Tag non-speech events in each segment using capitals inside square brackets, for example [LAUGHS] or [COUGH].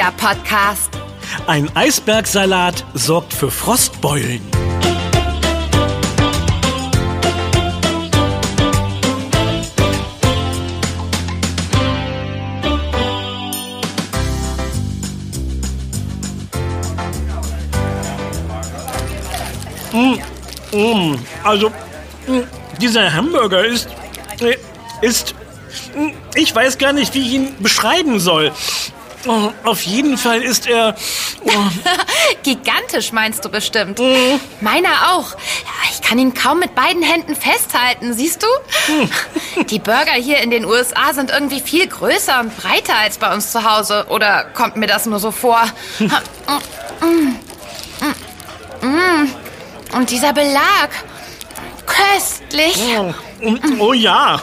Kinderpodcast. Ein Eisbergsalat sorgt für Frostbeulen. Mm, mm, also, mm, dieser Hamburger ist, äh, ist, mm, ich weiß gar nicht, wie ich ihn beschreiben soll. Oh, auf jeden Fall ist er. Oh, [LAUGHS] Gigantisch meinst du bestimmt. Meiner auch. Ja, Ich kann ihn kaum mit beiden Händen festhalten, siehst du? [LAUGHS] Die Burger hier in den USA sind irgendwie viel größer und breiter als bei uns zu Hause. Oder kommt mir das nur so vor? [LAUGHS] Und dieser Belag. Köstlich. und, oh ja.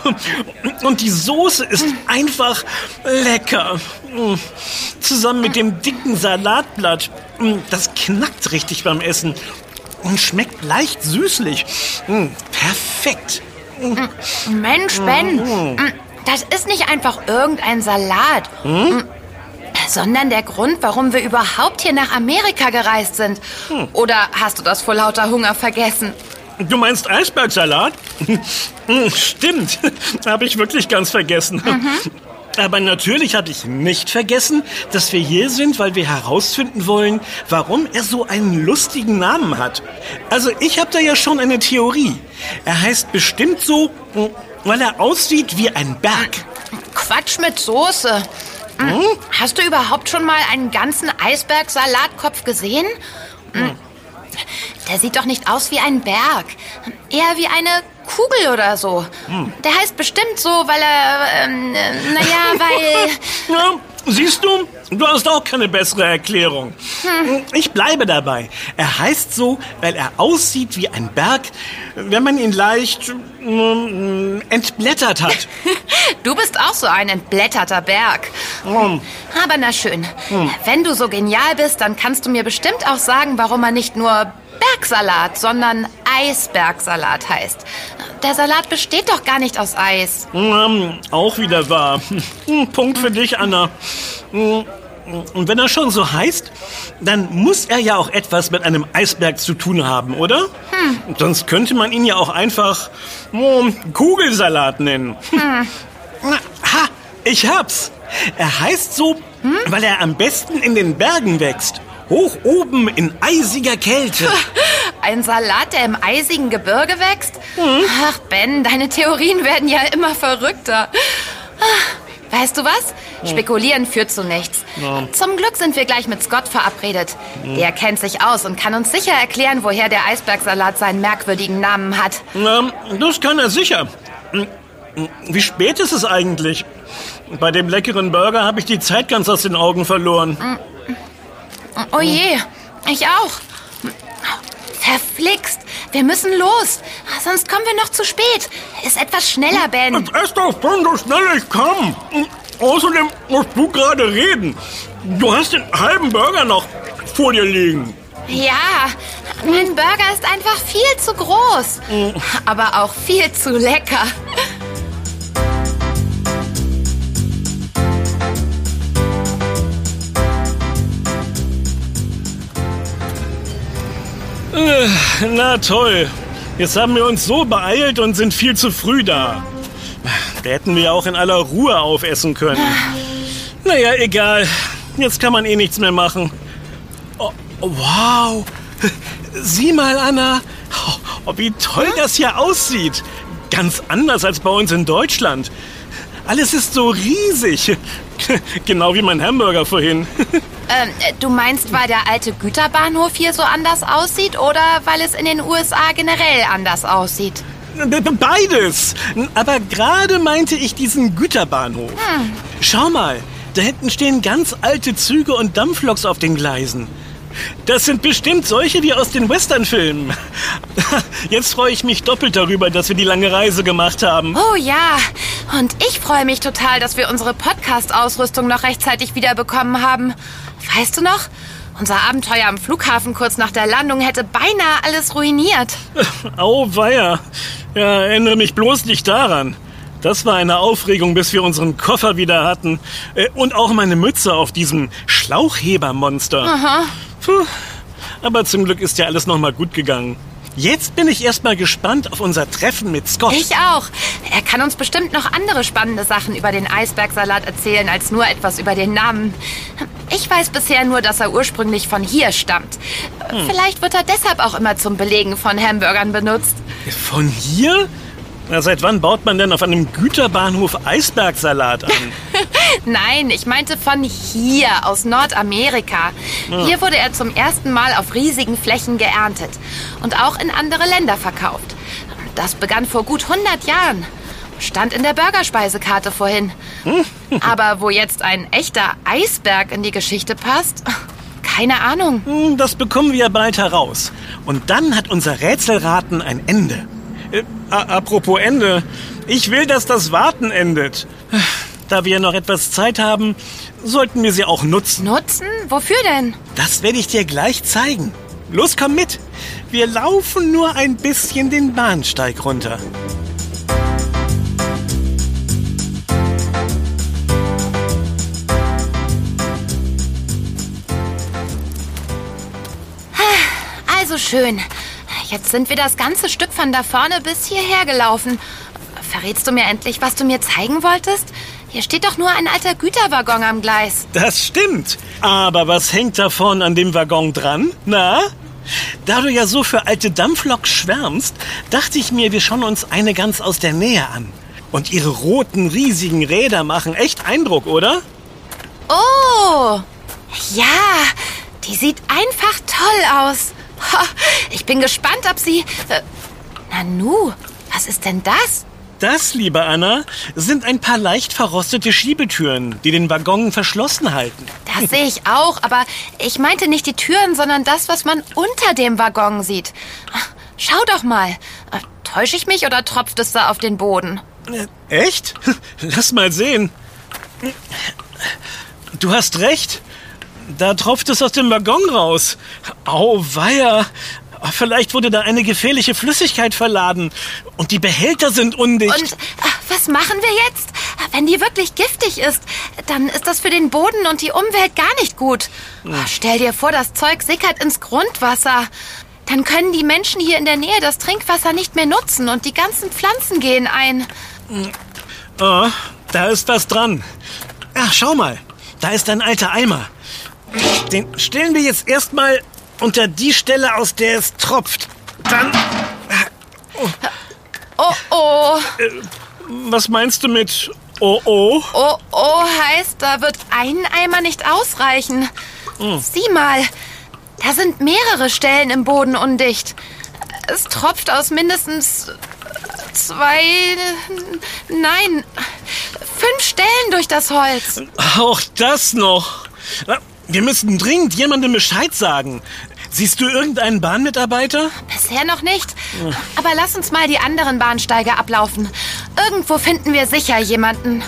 Und die Soße ist einfach lecker. Mm, Zusammen mit dem dicken Salatblatt. Mm, Das knackt richtig beim Essen. Und schmeckt leicht süßlich. Mm, Perfekt. Mensch, Ben, mm, das ist nicht einfach irgendein Salat. Mm, Sondern der Grund, warum wir überhaupt hier nach Amerika gereist sind. Oder hast du das vor lauter Hunger vergessen? Du meinst Eisbergsalat? Mm, [LAUGHS] Stimmt. [LAUGHS] Habe ich wirklich ganz vergessen. Aber natürlich habe ich nicht vergessen, dass wir hier sind, weil wir herausfinden wollen, warum er so einen lustigen Namen hat. Also ich habe da ja schon eine Theorie. Er heißt bestimmt so, weil er aussieht wie ein Berg. Quatsch mit Soße. Mm, Hast du überhaupt schon mal einen ganzen Eisberg-Salatkopf gesehen? Mm, Der sieht doch nicht aus wie ein Berg. Eher wie eine Kugel oder so. Der heißt bestimmt so, weil er, ähm, äh, naja, [LAUGHS] weil... Siehst du, du hast auch keine bessere Erklärung. Ich bleibe dabei. Er heißt so, weil er aussieht wie ein Berg, wenn man ihn leicht mm, entblättert hat. [LAUGHS] Du bist auch so ein entblätterter Berg. Mm. Aber na schön. Wenn du so genial bist, dann kannst du mir bestimmt auch sagen, warum er nicht nur Bergsalat, sondern Eisbergsalat heißt. Der Salat besteht doch gar nicht aus Eis. Mm, Auch wieder wahr. [LAUGHS] Mm, Punkt für dich, Anna. Mm, Und wenn er schon so heißt, dann muss er ja auch etwas mit einem Eisberg zu tun haben, oder? Sonst könnte man ihn ja auch einfach mm, Kugelsalat nennen. [LAUGHS] Na, ha, ich hab's. Er heißt so, weil er am besten in den Bergen wächst. Hoch oben in eisiger Kälte. Ein Salat, der im eisigen Gebirge wächst? Ach, Ben, deine Theorien werden ja immer verrückter. Ah, Weißt du was? Spekulieren führt zu nichts. Zum Glück sind wir gleich mit Scott verabredet. Der kennt sich aus und kann uns sicher erklären, woher der Eisbergsalat seinen merkwürdigen Namen hat. Na, das kann er sicher. Wie spät ist es eigentlich? Bei dem leckeren Burger habe ich die Zeit ganz aus den Augen verloren. Oh je, ich auch. Verflixt. Wir müssen los. Sonst kommen wir noch zu spät. Ist etwas schneller, Ben. Jetzt ess doch schon so schnell ich kann. Außerdem musst du gerade reden. Du hast den halben Burger noch vor dir liegen. Ja, mein Burger ist einfach viel zu groß. Aber auch viel zu lecker. Na toll. Jetzt haben wir uns so beeilt und sind viel zu früh da. Da hätten wir auch in aller Ruhe aufessen können. Naja, egal. Jetzt kann man eh nichts mehr machen. Oh, wow. Sieh mal, Anna. Oh, wie toll das hier aussieht. Ganz anders als bei uns in Deutschland. Alles ist so riesig. Genau wie mein Hamburger vorhin. Ähm, du meinst, weil der alte Güterbahnhof hier so anders aussieht oder weil es in den USA generell anders aussieht? Beides. Aber gerade meinte ich diesen Güterbahnhof. Schau mal, da hinten stehen ganz alte Züge und Dampfloks auf den Gleisen. Das sind bestimmt solche wie aus den Westernfilmen. [LAUGHS] Jetzt freue ich mich doppelt darüber, dass wir die lange Reise gemacht haben. Oh ja, und ich freue mich total, dass wir unsere Podcast-Ausrüstung noch rechtzeitig wiederbekommen haben. Weißt du noch? Unser Abenteuer am Flughafen kurz nach der Landung hätte beinahe alles ruiniert. [LAUGHS] Auweia. Ja, erinnere mich bloß nicht daran. Das war eine Aufregung, bis wir unseren Koffer wieder hatten. Äh, Und auch meine Mütze auf diesem Schlauchhebermonster. Aha. Puh. Aber zum Glück ist ja alles nochmal gut gegangen. Jetzt bin ich erstmal gespannt auf unser Treffen mit Scott. Ich auch. Er kann uns bestimmt noch andere spannende Sachen über den Eisbergsalat erzählen, als nur etwas über den Namen. Ich weiß bisher nur, dass er ursprünglich von hier stammt. Vielleicht wird er deshalb auch immer zum Belegen von Hamburgern benutzt. Von hier? Na, seit wann baut man denn auf einem Güterbahnhof Eisbergsalat an? [LAUGHS] Nein, ich meinte von hier, aus Nordamerika. Hier wurde er zum ersten Mal auf riesigen Flächen geerntet und auch in andere Länder verkauft. Das begann vor gut 100 Jahren. Stand in der Burgerspeisekarte vorhin. [LAUGHS] Aber wo jetzt ein echter Eisberg in die Geschichte passt, keine Ahnung. Hm, Das bekommen wir bald heraus. Und dann hat unser Rätselraten ein Ende. Äh, apropos Ende. Ich will, dass das Warten endet. Da wir noch etwas Zeit haben, sollten wir sie auch nutzen. Nutzen? Wofür denn? Das werde ich dir gleich zeigen. Los, komm mit. Wir laufen nur ein bisschen den Bahnsteig runter. Also schön. Jetzt sind wir das ganze Stück von da vorne bis hierher gelaufen. Verrätst du mir endlich, was du mir zeigen wolltest? Hier steht doch nur ein alter Güterwaggon am Gleis. Das stimmt. Aber was hängt davon an dem Waggon dran? Na? Da du ja so für alte Dampfloks schwärmst, dachte ich mir, wir schauen uns eine ganz aus der Nähe an. Und ihre roten, riesigen Räder machen echt Eindruck, oder? Oh, ja, die sieht einfach toll aus. Ich bin gespannt, ob sie... Äh, Nanu, was ist denn das? Das, liebe Anna, sind ein paar leicht verrostete Schiebetüren, die den Waggon verschlossen halten. Das sehe ich auch, aber ich meinte nicht die Türen, sondern das, was man unter dem Waggon sieht. Ach, Schau doch mal. Äh, Täusche ich mich oder tropft es da auf den Boden? Äh, Echt? [LAUGHS] Lass mal sehen. Du hast recht. Da tropft es aus dem Waggon raus. Auweia. Vielleicht wurde da eine gefährliche Flüssigkeit verladen. Und die Behälter sind undicht. Und äh, was machen wir jetzt? Wenn die wirklich giftig ist, dann ist das für den Boden und die Umwelt gar nicht gut. Stell dir vor, das Zeug sickert ins Grundwasser. Dann können die Menschen hier in der Nähe das Trinkwasser nicht mehr nutzen und die ganzen Pflanzen gehen ein. Ah, da ist was dran. Ach, schau mal. Da ist ein alter Eimer. Den stellen wir jetzt erstmal unter die Stelle, aus der es tropft. Dann. Oh oh, Was meinst du mit Oh oh? oh oh heißt, da wird ein Eimer nicht ausreichen. Sieh mal, da sind mehrere Stellen im Boden undicht. Es tropft aus mindestens zwei, nein, fünf Stellen durch das Holz. Auch das noch. Wir müssen dringend jemandem Bescheid sagen. Siehst du irgendeinen Bahnmitarbeiter? Bisher noch nicht. Aber lass uns mal die anderen Bahnsteige ablaufen. Irgendwo finden wir sicher jemanden.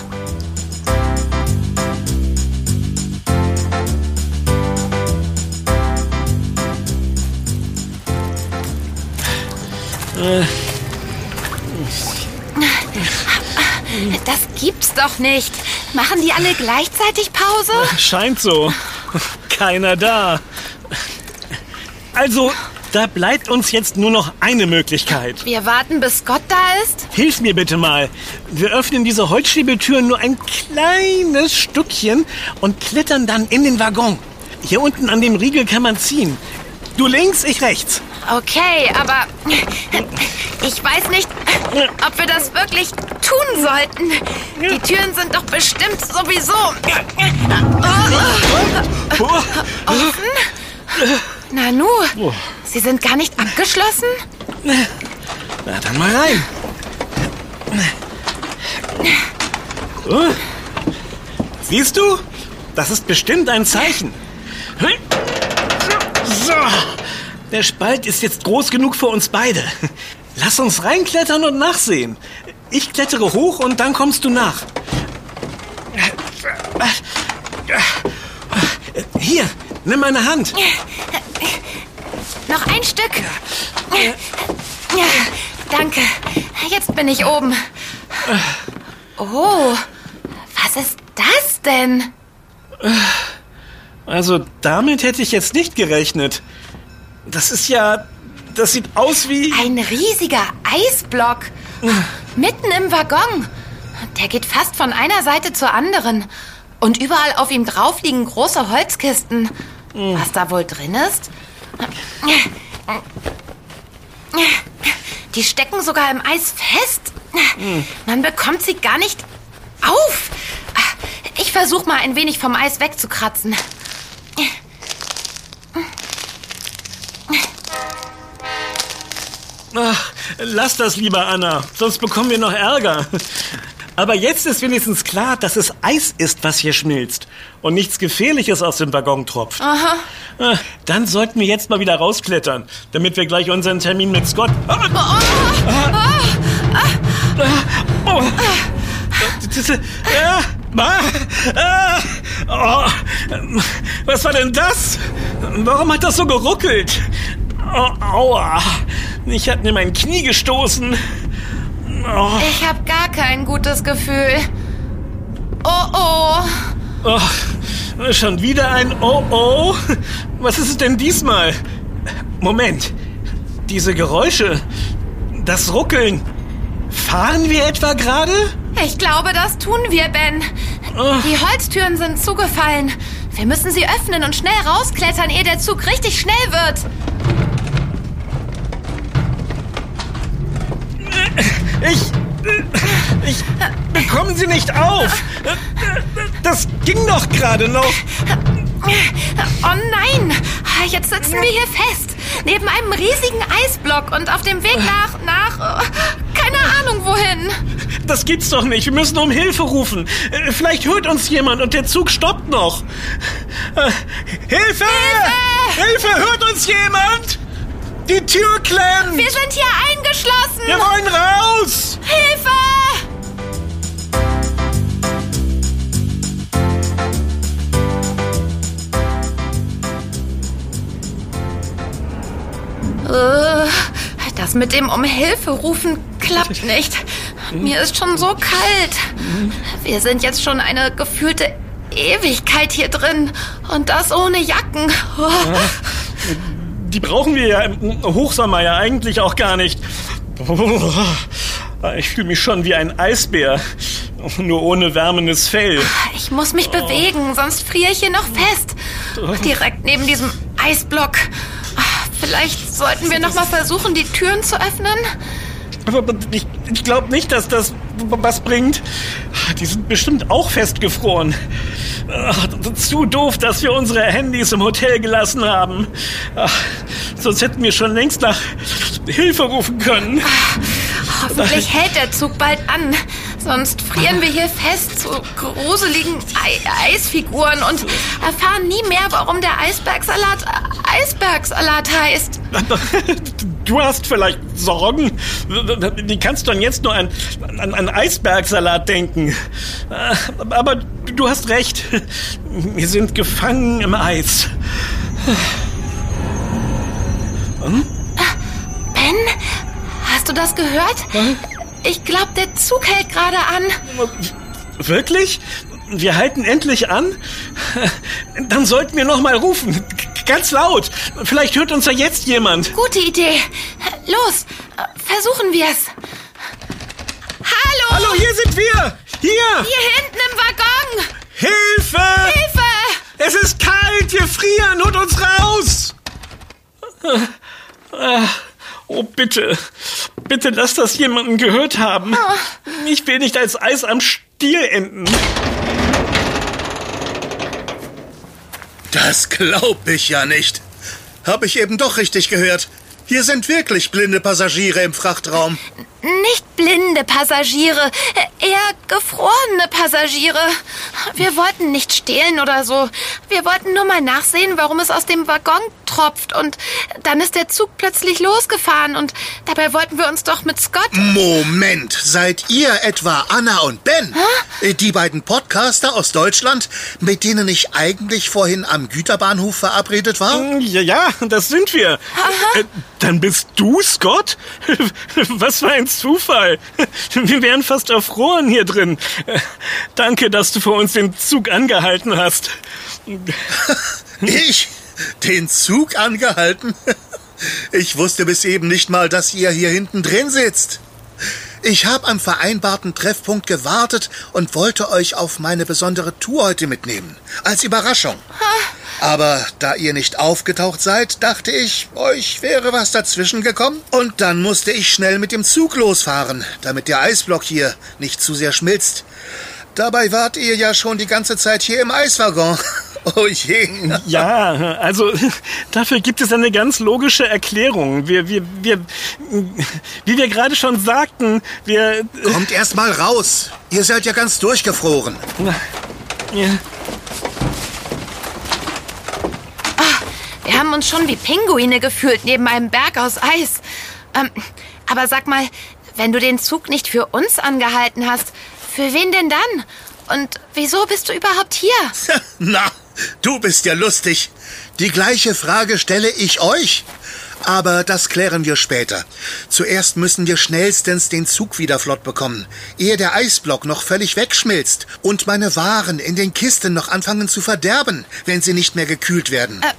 Das gibt's doch nicht. Machen die alle gleichzeitig Pause? Scheint so. [LAUGHS] Keiner da. Also, da bleibt uns jetzt nur noch eine Möglichkeit. Wir warten, bis Scott da ist? Hilf mir bitte mal. Wir öffnen diese Holzschiebetüren nur ein kleines Stückchen und klettern dann in den Waggon. Hier unten an dem Riegel kann man ziehen. Du links, ich rechts. Okay, aber [LAUGHS] ich weiß nicht, ob wir das wirklich tun sollten. Die Türen sind doch bestimmt sowieso Oh, Nanu. Sie sind gar nicht abgeschlossen? na dann mal rein. Siehst du? Das ist bestimmt ein Zeichen. So. Der Spalt ist jetzt groß genug für uns beide. Lass uns reinklettern und nachsehen. Ich klettere hoch und dann kommst du nach. Hier, nimm meine Hand. Noch ein Stück. Ja, danke. Jetzt bin ich oben. Oh, was ist das denn? Also damit hätte ich jetzt nicht gerechnet. Das ist ja... Das sieht aus wie... Ein riesiger Eisblock. Mitten im Waggon. Der geht fast von einer Seite zur anderen. Und überall auf ihm drauf liegen große Holzkisten. Was da wohl drin ist? Die stecken sogar im Eis fest. Man bekommt sie gar nicht auf. Ich versuche mal ein wenig vom Eis wegzukratzen. Ach, lass das lieber, Anna. Sonst bekommen wir noch Ärger. Aber jetzt ist wenigstens klar, dass es Eis ist, was hier schmilzt. Und nichts Gefährliches aus dem Waggon tropft. Aha. Ah, Dann sollten wir jetzt mal wieder rausklettern, damit wir gleich unseren Termin mit Scott. Ah, oh. Oh. Was war denn das? Warum hat das so geruckelt? Aua. Ich hatte mir mein Knie gestoßen. Oh, Ich habe gar kein gutes Gefühl. Oh oh. oh, schon wieder ein Oh-Oh? Was ist es denn diesmal? Moment. Diese Geräusche. Das Ruckeln. Fahren wir etwa gerade? Ich glaube, das tun wir, Ben. Oh. Die Holztüren sind zugefallen. Wir müssen sie öffnen und schnell rausklettern, ehe der Zug richtig schnell wird. Ich. Ich bekomme sie nicht auf. Das ging doch gerade noch. Oh nein! Jetzt sitzen wir hier fest. Neben einem riesigen Eisblock und auf dem Weg nach. nach. keine Ahnung wohin. Das gibt's doch nicht. Wir müssen um Hilfe rufen. Vielleicht hört uns jemand und der Zug stoppt noch. Äh, Hilfe! Hilfe! Hört uns jemand? Die Tür klemmt! Wir sind hier eingeschlossen. Wir wollen raus! Hilfe! Äh, Das mit dem um Hilfe rufen klappt nicht. Mir ist schon so kalt. Wir sind jetzt schon eine gefühlte Ewigkeit hier drin. Und das ohne Jacken. Oh. Die brauchen wir ja im Hochsommer ja eigentlich auch gar nicht. Ich fühle mich schon wie ein Eisbär. Nur ohne wärmendes Fell. Ich muss mich bewegen, sonst friere ich hier noch fest. Direkt neben diesem Eisblock. Ah, Vielleicht sollten wir noch mal versuchen, die Türen zu öffnen. Ich, ich glaube nicht, dass das was bringt. Die sind bestimmt auch festgefroren. Ach, zu doof, dass wir unsere Handys im Hotel gelassen haben. Ach, sonst hätten wir schon längst nach Hilfe rufen können. Hoffentlich hält der Zug bald an. Sonst frieren wir hier fest zu gruseligen Ei Eisfiguren und erfahren nie mehr, warum der Eisbergsalat Eisbergsalat heißt. [LAUGHS] Du hast vielleicht Sorgen? Wie kannst du dann jetzt nur an, an, an Eisbergsalat denken? Aber du hast recht. Wir sind gefangen im Eis. Ben, hast du das gehört? Ich glaube, der Zug hält gerade an. Wirklich? Wir halten endlich an? Dann sollten wir noch mal rufen. Ganz laut. Vielleicht hört uns ja jetzt jemand. Gute Idee. Los, versuchen wir es. Hallo! Hallo, hier sind wir. Hier. Hier hinten im Waggon! Hilfe! Hilfe! Es ist kalt. Wir frieren. Holt uns raus. Oh, bitte. Bitte lass das jemanden gehört haben. Ich will nicht als Eis am Stiel enden. Das glaub ich ja nicht. Hab ich eben doch richtig gehört. Hier sind wirklich blinde Passagiere im Frachtraum. Nicht blinde Passagiere, eher gefrorene Passagiere. Wir wollten nicht stehlen oder so. Wir wollten nur mal nachsehen, warum es aus dem Waggon vertropft und dann ist der Zug plötzlich losgefahren und dabei wollten wir uns doch mit Scott... Moment, seid ihr etwa Anna und Ben? Hä? Die beiden Podcaster aus Deutschland, mit denen ich eigentlich vorhin am Güterbahnhof verabredet war? Mm, ja, ja das sind wir. Aha. Äh, dann bist du Scott? [LAUGHS] Was für ein Zufall. Wir wären fast erfroren hier drin. Danke, dass du vor uns den Zug angehalten hast. [LAUGHS] Ich? Den Zug angehalten? [LAUGHS] Ich wusste bis eben nicht mal, dass ihr hier hinten drin sitzt. Ich habe am vereinbarten Treffpunkt gewartet und wollte euch auf meine besondere Tour heute mitnehmen. Als Überraschung. Aber da ihr nicht aufgetaucht seid, dachte ich, euch wäre was dazwischen gekommen. Und dann musste ich schnell mit dem Zug losfahren, damit der Eisblock hier nicht zu sehr schmilzt. Dabei wart ihr ja schon die ganze Zeit hier im Eiswaggon. [LAUGHS] Oh je. Ja, also dafür gibt es eine ganz logische Erklärung. Wir, wir, wir, wie wir gerade schon sagten, wir. Kommt erst mal raus. Ihr seid ja ganz durchgefroren. Ja. Oh, wir haben uns schon wie Pinguine gefühlt neben einem Berg aus Eis. Ähm, aber sag mal, wenn du den Zug nicht für uns angehalten hast, für wen denn dann? Und wieso bist du überhaupt hier? Na, Du bist ja lustig. Die gleiche Frage stelle ich euch. Aber das klären wir später. Zuerst müssen wir schnellstens den Zug wieder flott bekommen, ehe der Eisblock noch völlig wegschmilzt und meine Waren in den Kisten noch anfangen zu verderben, wenn sie nicht mehr gekühlt werden. Äh,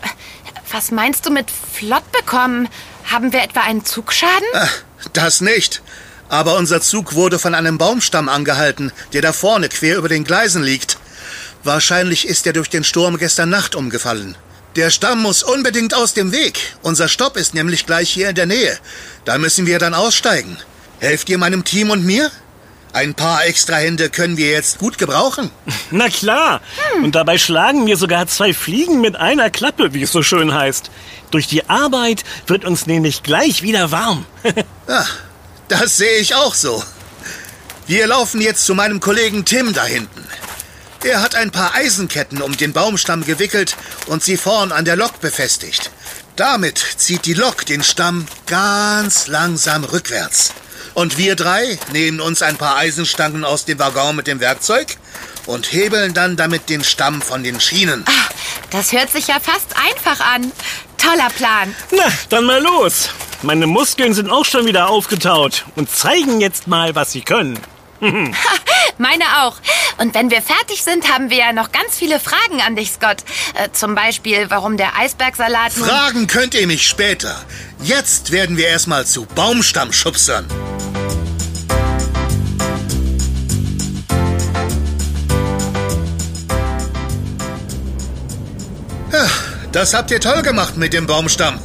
was meinst du mit flott bekommen? Haben wir etwa einen Zugschaden? Äh, das nicht. Aber unser Zug wurde von einem Baumstamm angehalten, der da vorne quer über den Gleisen liegt. Wahrscheinlich ist er durch den Sturm gestern Nacht umgefallen. Der Stamm muss unbedingt aus dem Weg. Unser Stopp ist nämlich gleich hier in der Nähe. Da müssen wir dann aussteigen. Helft ihr meinem Team und mir? Ein paar extra Hände können wir jetzt gut gebrauchen. [LAUGHS] Na klar. Hm. Und dabei schlagen wir sogar zwei Fliegen mit einer Klappe, wie es so schön heißt. Durch die Arbeit wird uns nämlich gleich wieder warm. [LAUGHS] ah, das sehe ich auch so. Wir laufen jetzt zu meinem Kollegen Tim da hinten. Er hat ein paar Eisenketten um den Baumstamm gewickelt und sie vorn an der Lok befestigt. Damit zieht die Lok den Stamm ganz langsam rückwärts. Und wir drei nehmen uns ein paar Eisenstangen aus dem Waggon mit dem Werkzeug und hebeln dann damit den Stamm von den Schienen. Ach, das hört sich ja fast einfach an. Toller Plan. Na, dann mal los. Meine Muskeln sind auch schon wieder aufgetaut und zeigen jetzt mal, was sie können. [LAUGHS] Meine auch. Und wenn wir fertig sind, haben wir ja noch ganz viele Fragen an dich, Scott. Äh, zum Beispiel, warum der Eisbergsalat. Fragen könnt ihr mich später. Jetzt werden wir erstmal zu Baumstammschubsern. Das habt ihr toll gemacht mit dem Baumstamm.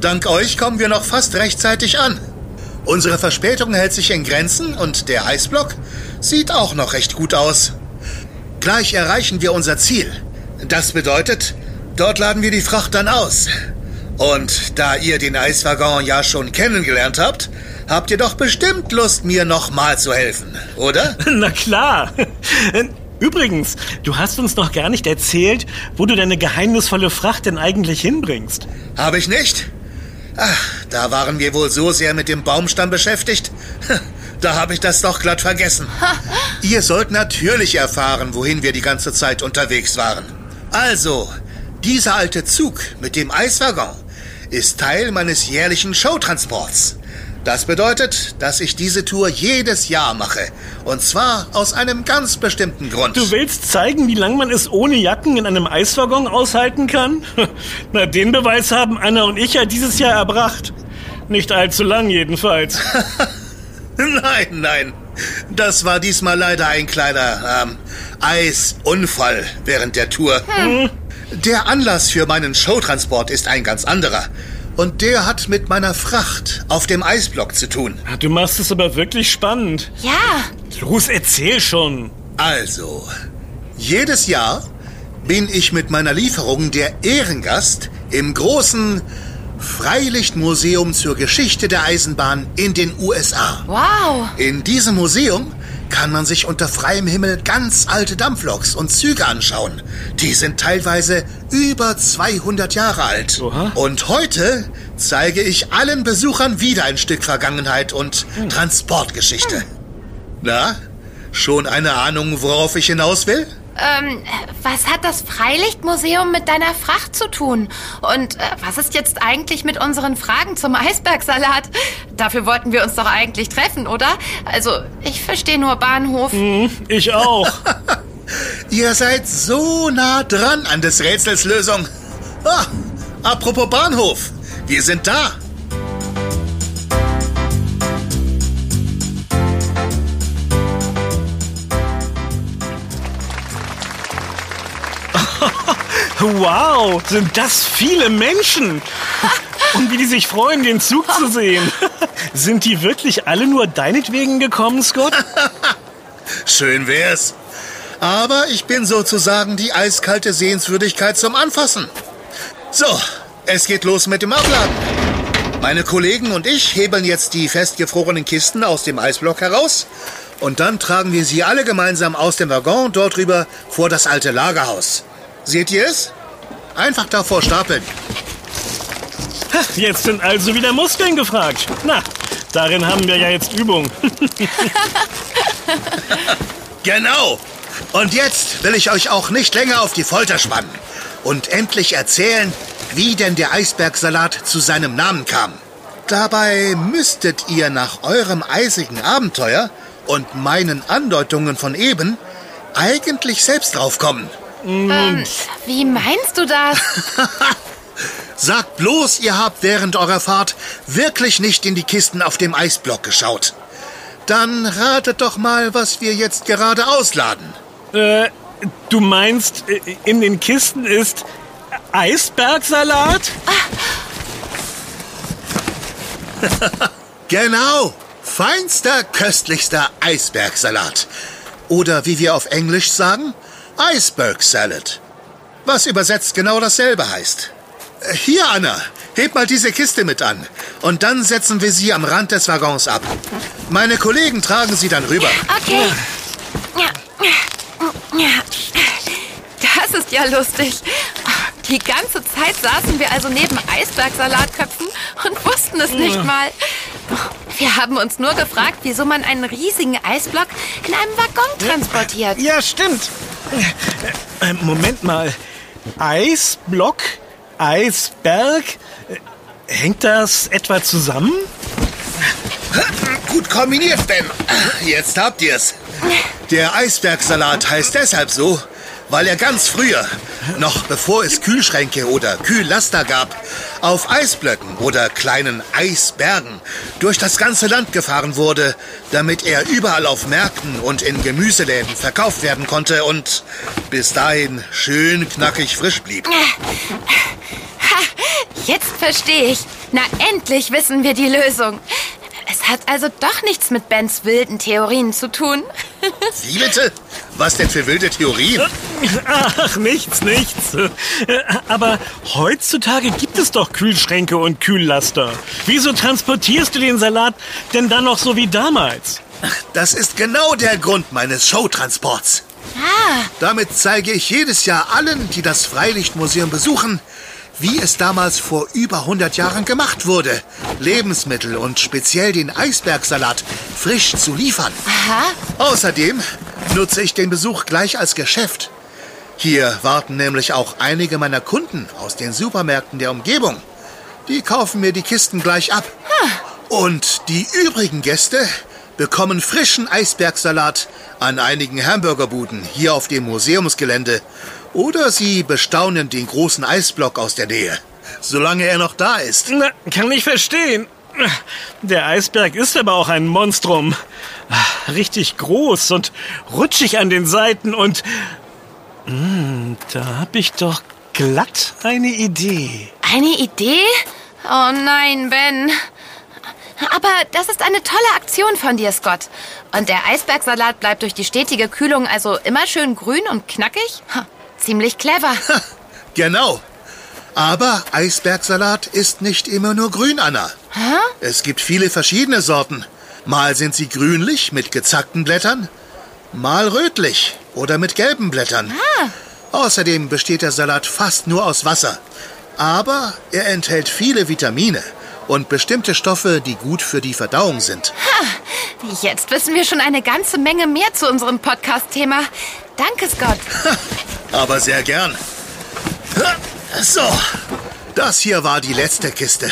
Dank euch kommen wir noch fast rechtzeitig an. Unsere Verspätung hält sich in Grenzen und der Eisblock sieht auch noch recht gut aus. Gleich erreichen wir unser Ziel. Das bedeutet, dort laden wir die Fracht dann aus. Und da ihr den Eiswaggon ja schon kennengelernt habt, habt ihr doch bestimmt Lust, mir nochmal zu helfen, oder? [LAUGHS] Na klar. Übrigens, du hast uns noch gar nicht erzählt, wo du deine geheimnisvolle Fracht denn eigentlich hinbringst. Habe ich nicht? Ach, da waren wir wohl so sehr mit dem Baumstamm beschäftigt. Da habe ich das doch glatt vergessen. [LAUGHS] Ihr sollt natürlich erfahren, wohin wir die ganze Zeit unterwegs waren. Also, dieser alte Zug mit dem Eiswaggon ist Teil meines jährlichen Showtransports. Das bedeutet, dass ich diese Tour jedes Jahr mache. Und zwar aus einem ganz bestimmten Grund. Du willst zeigen, wie lange man es ohne Jacken in einem Eiswaggon aushalten kann? [LAUGHS] Na, den Beweis haben Anna und ich ja dieses Jahr erbracht. Nicht allzu lang jedenfalls. [LAUGHS] nein, nein. Das war diesmal leider ein kleiner ähm, Eisunfall während der Tour. Hm. Der Anlass für meinen Showtransport ist ein ganz anderer. Und der hat mit meiner Fracht auf dem Eisblock zu tun. Du machst es aber wirklich spannend. Ja. Los, erzähl schon. Also, jedes Jahr bin ich mit meiner Lieferung der Ehrengast im großen Freilichtmuseum zur Geschichte der Eisenbahn in den USA. Wow. In diesem Museum kann man sich unter freiem Himmel ganz alte Dampfloks und Züge anschauen. Die sind teilweise über 200 Jahre alt. Oha. Und heute zeige ich allen Besuchern wieder ein Stück Vergangenheit und Transportgeschichte. Na, schon eine Ahnung, worauf ich hinaus will? Ähm, was hat das Freilichtmuseum mit deiner Fracht zu tun? Und äh, was ist jetzt eigentlich mit unseren Fragen zum Eisbergsalat? Dafür wollten wir uns doch eigentlich treffen, oder? Also, ich verstehe nur Bahnhof. Ich auch. [LAUGHS] Ihr seid so nah dran an des Rätsels Lösung. Ah, apropos Bahnhof. Wir sind da. Wow, sind das viele Menschen. Und wie die sich freuen, den Zug zu sehen. [LAUGHS] Sind die wirklich alle nur deinetwegen gekommen, Scott? [LAUGHS] Schön wär's. Aber ich bin sozusagen die eiskalte Sehenswürdigkeit zum Anfassen. So, es geht los mit dem Abladen. Meine Kollegen und ich hebeln jetzt die festgefrorenen Kisten aus dem Eisblock heraus und dann tragen wir sie alle gemeinsam aus dem Waggon dort rüber vor das alte Lagerhaus. Seht ihr es? Einfach davor stapeln. Jetzt sind also wieder Muskeln gefragt. Na, darin haben wir ja jetzt Übung. [LAUGHS] Genau. Und jetzt will ich euch auch nicht länger auf die Folter spannen und endlich erzählen, wie denn der Eisbergsalat zu seinem Namen kam. Dabei müsstet ihr nach eurem eisigen Abenteuer und meinen Andeutungen von eben eigentlich selbst draufkommen. Ähm, wie meinst du das? [LAUGHS] Sagt bloß, ihr habt während eurer Fahrt wirklich nicht in die Kisten auf dem Eisblock geschaut. Dann ratet doch mal, was wir jetzt gerade ausladen. Äh, du meinst, äh, in den Kisten ist Eisbergsalat? [LAUGHS] Genau, feinster, köstlichster Eisbergsalat. Oder wie wir auf Englisch sagen, Iceberg Salad. Was übersetzt genau dasselbe heißt. Hier, Anna, heb mal diese Kiste mit an. Und dann setzen wir sie am Rand des Waggons ab. Meine Kollegen tragen sie dann rüber. Okay. Das ist ja lustig. Die ganze Zeit saßen wir also neben Eisbergsalatköpfen und wussten es nicht mal. Wir haben uns nur gefragt, wieso man einen riesigen Eisblock in einem Waggon transportiert. Ja, stimmt. Äh, Moment mal. Eisblock? Eisberg? Äh, Hängt das etwa zusammen? Gut kombiniert, Ben. Jetzt habt ihr's. Der Eisbergsalat heißt deshalb so, weil er ganz früher, noch bevor es Kühlschränke oder Kühllaster gab, auf Eisblöcken oder kleinen Eisbergen durch das ganze Land gefahren wurde, damit er überall auf Märkten und in Gemüseläden verkauft werden konnte und bis dahin schön knackig frisch blieb. Jetzt verstehe ich. Na, endlich wissen wir die Lösung. Es hat also doch nichts mit Bens wilden Theorien zu tun. Wie bitte? Was denn für wilde Theorien? Ach, nichts, nichts. Aber heutzutage gibt es doch Kühlschränke und Kühllaster. Wieso transportierst du den Salat denn dann noch so wie damals? Das ist genau der Grund meines Showtransports. Ah, Damit zeige ich jedes Jahr allen, die das Freilichtmuseum besuchen, wie es damals vor über 100 Jahren gemacht wurde, Lebensmittel und speziell den Eisbergsalat frisch zu liefern. aha. Außerdem nutze ich den Besuch gleich als Geschäft. Hier warten nämlich auch einige meiner Kunden aus den Supermärkten der Umgebung. Die kaufen mir die Kisten gleich ab. Und die übrigen Gäste bekommen frischen Eisbergsalat an einigen Hamburgerbuden hier auf dem Museumsgelände. Oder sie bestaunen den großen Eisblock aus der Nähe, solange er noch da ist. Na, kann ich verstehen. Der Eisberg ist aber auch ein Monstrum. Richtig groß und rutschig an den Seiten und... Hm, da hab ich doch glatt eine Idee. Eine Idee? Oh nein, Ben. Aber das ist eine tolle Aktion von dir, Scott. Und der Eisbergsalat bleibt durch die stetige Kühlung also immer schön grün und knackig? Ha, ziemlich clever. Genau. Aber Eisbergsalat ist nicht immer nur grün, Anna. Es gibt viele verschiedene Sorten. Mal sind sie grünlich mit gezackten Blättern, mal rötlich oder mit gelben Blättern. Ah. Außerdem besteht der Salat fast nur aus Wasser. Aber er enthält viele Vitamine und bestimmte Stoffe, die gut für die Verdauung sind. Jetzt wissen wir schon eine ganze Menge mehr zu unserem Podcast-Thema. Danke, Scott. [LAUGHS] Aber sehr gern. So, das hier war die letzte Kiste.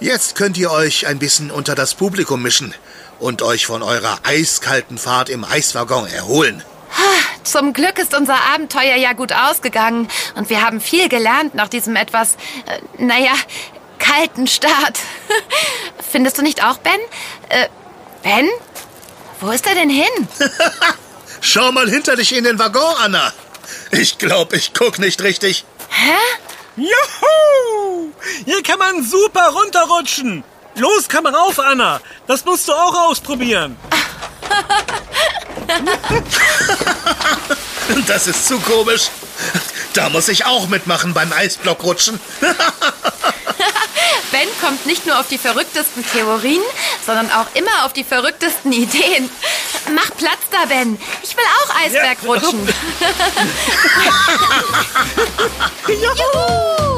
Jetzt könnt ihr euch ein bisschen unter das Publikum mischen und euch von eurer eiskalten Fahrt im Eiswaggon erholen. Zum Glück ist unser Abenteuer ja gut ausgegangen und wir haben viel gelernt nach diesem etwas, äh, naja, kalten Start. [LAUGHS] Findest du nicht auch, Ben? Äh, Ben? Wo ist er denn hin? [LAUGHS] Schau mal hinter dich in den Waggon, Anna. Ich glaube, ich guck nicht richtig. Hä? Juhu! Hier kann man super runterrutschen. Los, komm rauf, Anna. Das musst du auch ausprobieren. [LAUGHS] Das ist zu komisch. Da muss ich auch mitmachen beim Eisblockrutschen. Ben kommt nicht nur auf die verrücktesten Theorien, sondern auch immer auf die verrücktesten Ideen. Mach Platz da, Ben. Ich will auch Eisberg Ja. rutschen. [LAUGHS] [LAUGHS] Juhu!